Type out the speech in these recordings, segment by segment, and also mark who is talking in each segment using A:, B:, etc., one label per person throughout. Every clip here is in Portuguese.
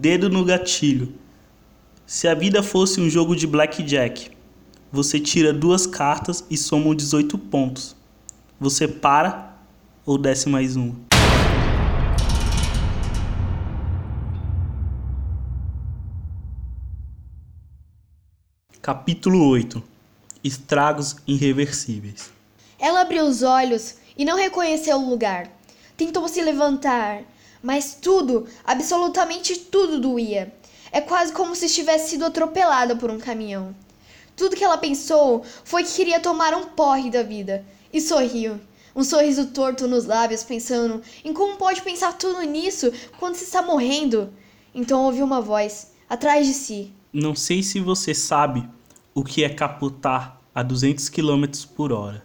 A: Dedo no gatilho. Se a vida fosse um jogo de blackjack, você tira duas cartas e soma 18 pontos. Você para ou desce mais uma? Capítulo 8 Estragos irreversíveis.
B: Ela abriu os olhos e não reconheceu o lugar. Tentou se levantar, mas tudo, absolutamente tudo doía. É quase como se estivesse sido atropelada por um caminhão. Tudo que ela pensou foi que queria tomar um porre da vida. E sorriu. Um sorriso torto nos lábios, pensando em como pode pensar tudo nisso quando se está morrendo. Então ouviu uma voz, atrás de si.
A: Não sei se você sabe o que é capotar a 200 km por hora,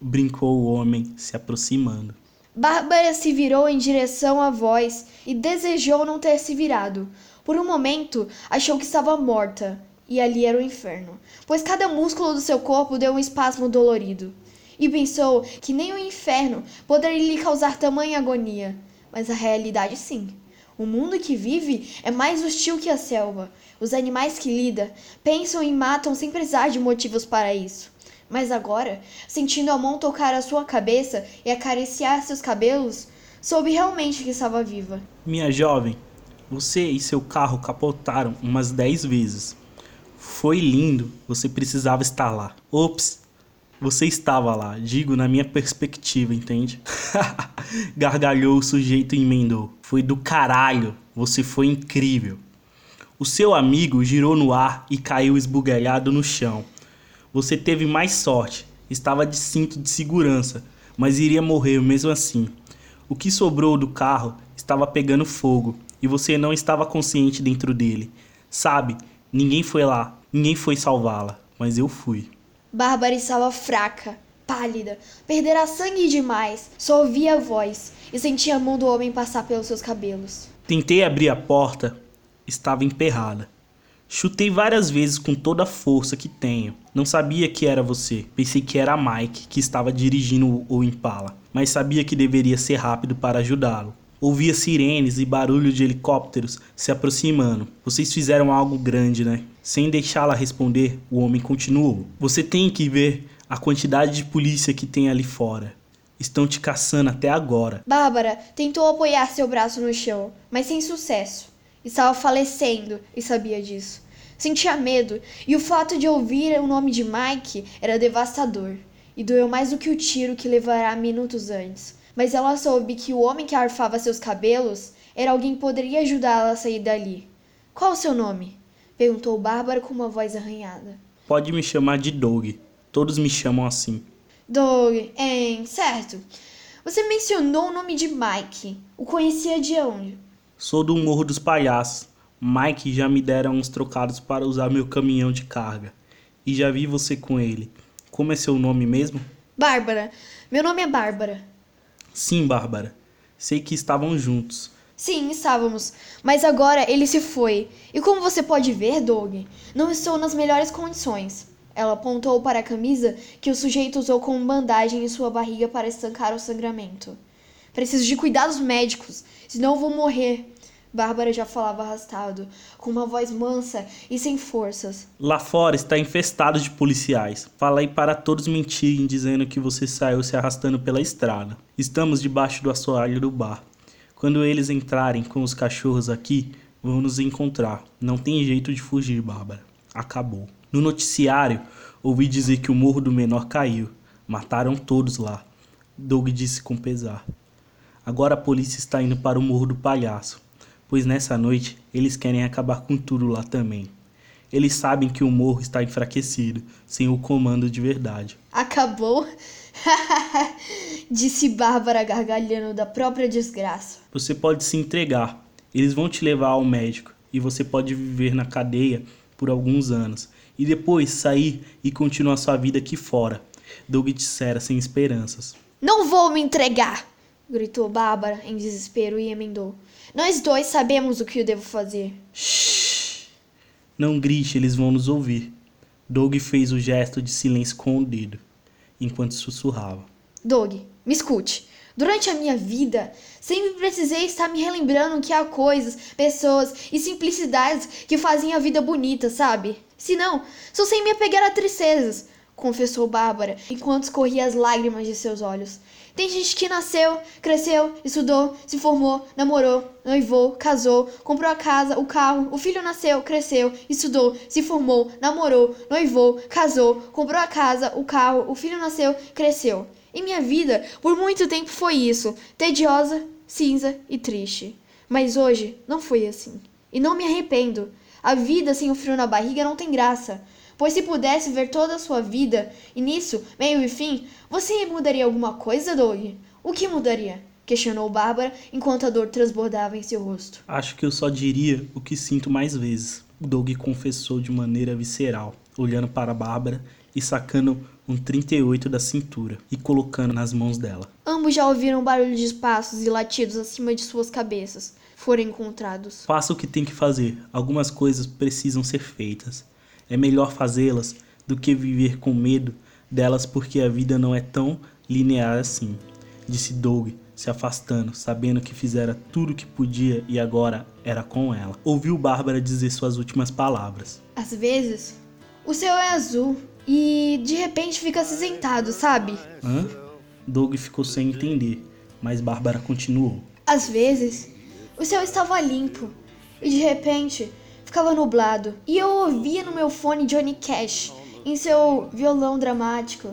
A: brincou o homem, se aproximando.
B: Bárbara se virou em direção à voz e desejou não ter se virado. Por um momento, achou que estava morta, e ali era o inferno, pois cada músculo do seu corpo deu um espasmo dolorido. E pensou que nem o inferno poderia lhe causar tamanha agonia. Mas a realidade sim. O mundo que vive é mais hostil que a selva. Os animais que lida pensam e matam sem precisar de motivos para isso. Mas agora, sentindo a mão tocar a sua cabeça e acariciar seus cabelos, soube realmente que estava viva.
A: Minha jovem, você e seu carro capotaram umas 10 vezes. Foi lindo, você precisava estar lá. Ops, você estava lá, digo na minha perspectiva, entende? Gargalhou o sujeito e emendou. Foi do caralho, você foi incrível. O seu amigo girou no ar e caiu esbugalhado no chão. Você teve mais sorte. Estava de cinto de segurança, mas iria morrer mesmo assim. O que sobrou do carro estava pegando fogo e você não estava consciente dentro dele. Sabe, ninguém foi lá, ninguém foi salvá-la, mas eu fui.
B: Bárbara estava fraca, pálida, perdera sangue demais. Só ouvia a voz e sentia a mão do homem passar pelos seus cabelos.
A: Tentei abrir a porta, estava emperrada. Chutei várias vezes com toda a força que tenho. Não sabia que era você. Pensei que era Mike que estava dirigindo o Impala, mas sabia que deveria ser rápido para ajudá-lo. Ouvia sirenes e barulho de helicópteros se aproximando. Vocês fizeram algo grande, né? Sem deixá-la responder, o homem continuou. Você tem que ver a quantidade de polícia que tem ali fora. Estão te caçando até agora.
B: Bárbara tentou apoiar seu braço no chão, mas sem sucesso. Estava falecendo e sabia disso. Sentia medo e o fato de ouvir o nome de Mike era devastador. E doeu mais do que o tiro que levará minutos antes. Mas ela soube que o homem que arfava seus cabelos era alguém que poderia ajudá-la a sair dali. Qual o seu nome? perguntou Bárbara com uma voz arranhada.
A: Pode me chamar de Doug. Todos me chamam assim.
B: Doug, hein, certo. Você mencionou o nome de Mike. O conhecia de onde?
A: Sou do Morro dos Palhaços. Mike já me dera uns trocados para usar meu caminhão de carga. E já vi você com ele. Como é seu nome mesmo?
B: Bárbara. Meu nome é Bárbara.
A: Sim, Bárbara. Sei que estavam juntos.
B: Sim, estávamos. Mas agora ele se foi. E como você pode ver, Doug, não estou nas melhores condições. Ela apontou para a camisa que o sujeito usou como bandagem em sua barriga para estancar o sangramento. Preciso de cuidados médicos, senão vou morrer. Bárbara já falava arrastado, com uma voz mansa e sem forças.
A: Lá fora está infestado de policiais. Falei para todos mentirem dizendo que você saiu se arrastando pela estrada. Estamos debaixo do assoalho do bar. Quando eles entrarem com os cachorros aqui, vão nos encontrar. Não tem jeito de fugir, Bárbara. Acabou. No noticiário, ouvi dizer que o morro do menor caiu. Mataram todos lá. Doug disse com pesar. Agora a polícia está indo para o Morro do Palhaço, pois nessa noite eles querem acabar com tudo lá também. Eles sabem que o morro está enfraquecido, sem o comando de verdade.
B: Acabou? Disse Bárbara gargalhando da própria desgraça.
A: Você pode se entregar. Eles vão te levar ao médico e você pode viver na cadeia por alguns anos e depois sair e continuar sua vida aqui fora. Doug dissera sem esperanças.
B: Não vou me entregar! Gritou Bárbara em desespero e emendou. Nós dois sabemos o que eu devo fazer.
A: Shhh! Não grite, eles vão nos ouvir. Doug fez o gesto de silêncio com o dedo, enquanto sussurrava.
B: Doug, me escute. Durante a minha vida, sempre precisei estar me relembrando que há coisas, pessoas e simplicidades que fazem a vida bonita, sabe? Se não, sou sem me apegar a tristezas, confessou Bárbara, enquanto escorria as lágrimas de seus olhos. Tem gente que nasceu, cresceu, estudou, se formou, namorou, noivou, casou, comprou a casa, o carro, o filho nasceu, cresceu, estudou, se formou, namorou, noivou, casou, comprou a casa, o carro, o filho nasceu, cresceu. E minha vida, por muito tempo foi isso, tediosa, cinza e triste. Mas hoje não foi assim. E não me arrependo. A vida sem o frio na barriga não tem graça. Pois se pudesse ver toda a sua vida, início, meio e fim, você mudaria alguma coisa, Doug? O que mudaria? Questionou Bárbara enquanto a dor transbordava em seu rosto.
A: Acho que eu só diria o que sinto mais vezes. Doug confessou de maneira visceral, olhando para Bárbara e sacando um 38 da cintura e colocando nas mãos dela.
B: Ambos já ouviram barulho de passos e latidos acima de suas cabeças. Foram encontrados.
A: Faça o que tem que fazer. Algumas coisas precisam ser feitas. É melhor fazê-las do que viver com medo delas porque a vida não é tão linear assim, disse Doug, se afastando, sabendo que fizera tudo o que podia e agora era com ela. Ouviu Bárbara dizer suas últimas palavras.
B: Às vezes, o céu é azul e de repente fica acinzentado, sabe?
A: Hã? Doug ficou sem entender, mas Bárbara continuou.
B: Às vezes, o céu estava limpo e de repente ficava nublado. E eu ouvia no meu fone Johnny Cash, em seu violão dramático.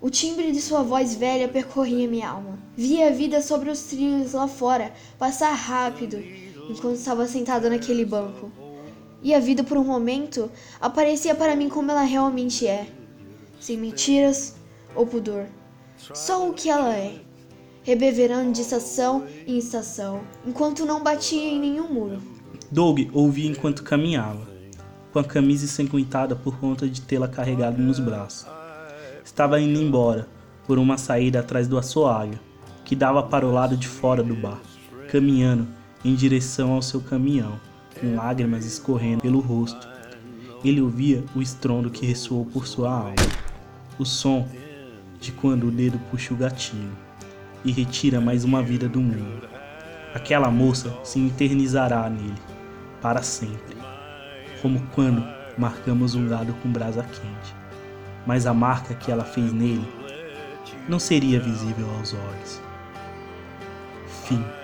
B: O timbre de sua voz velha percorria minha alma. Via a vida sobre os trilhos lá fora passar rápido enquanto estava sentada naquele banco. E a vida, por um momento, aparecia para mim como ela realmente é, sem mentiras ou pudor. Só o que ela é, rebeverando de estação em estação, enquanto não batia em nenhum muro.
A: Doug ouvia enquanto caminhava, com a camisa ensanguentada por conta de tê-la carregado nos braços. Estava indo embora, por uma saída atrás do assoalho, que dava para o lado de fora do bar, caminhando em direção ao seu caminhão, com lágrimas escorrendo pelo rosto. Ele ouvia o estrondo que ressoou por sua alma, o som de quando o dedo puxa o gatilho e retira mais uma vida do mundo. Aquela moça se eternizará nele para sempre, como quando marcamos um gado com brasa quente. Mas a marca que ela fez nele não seria visível aos olhos. Fim.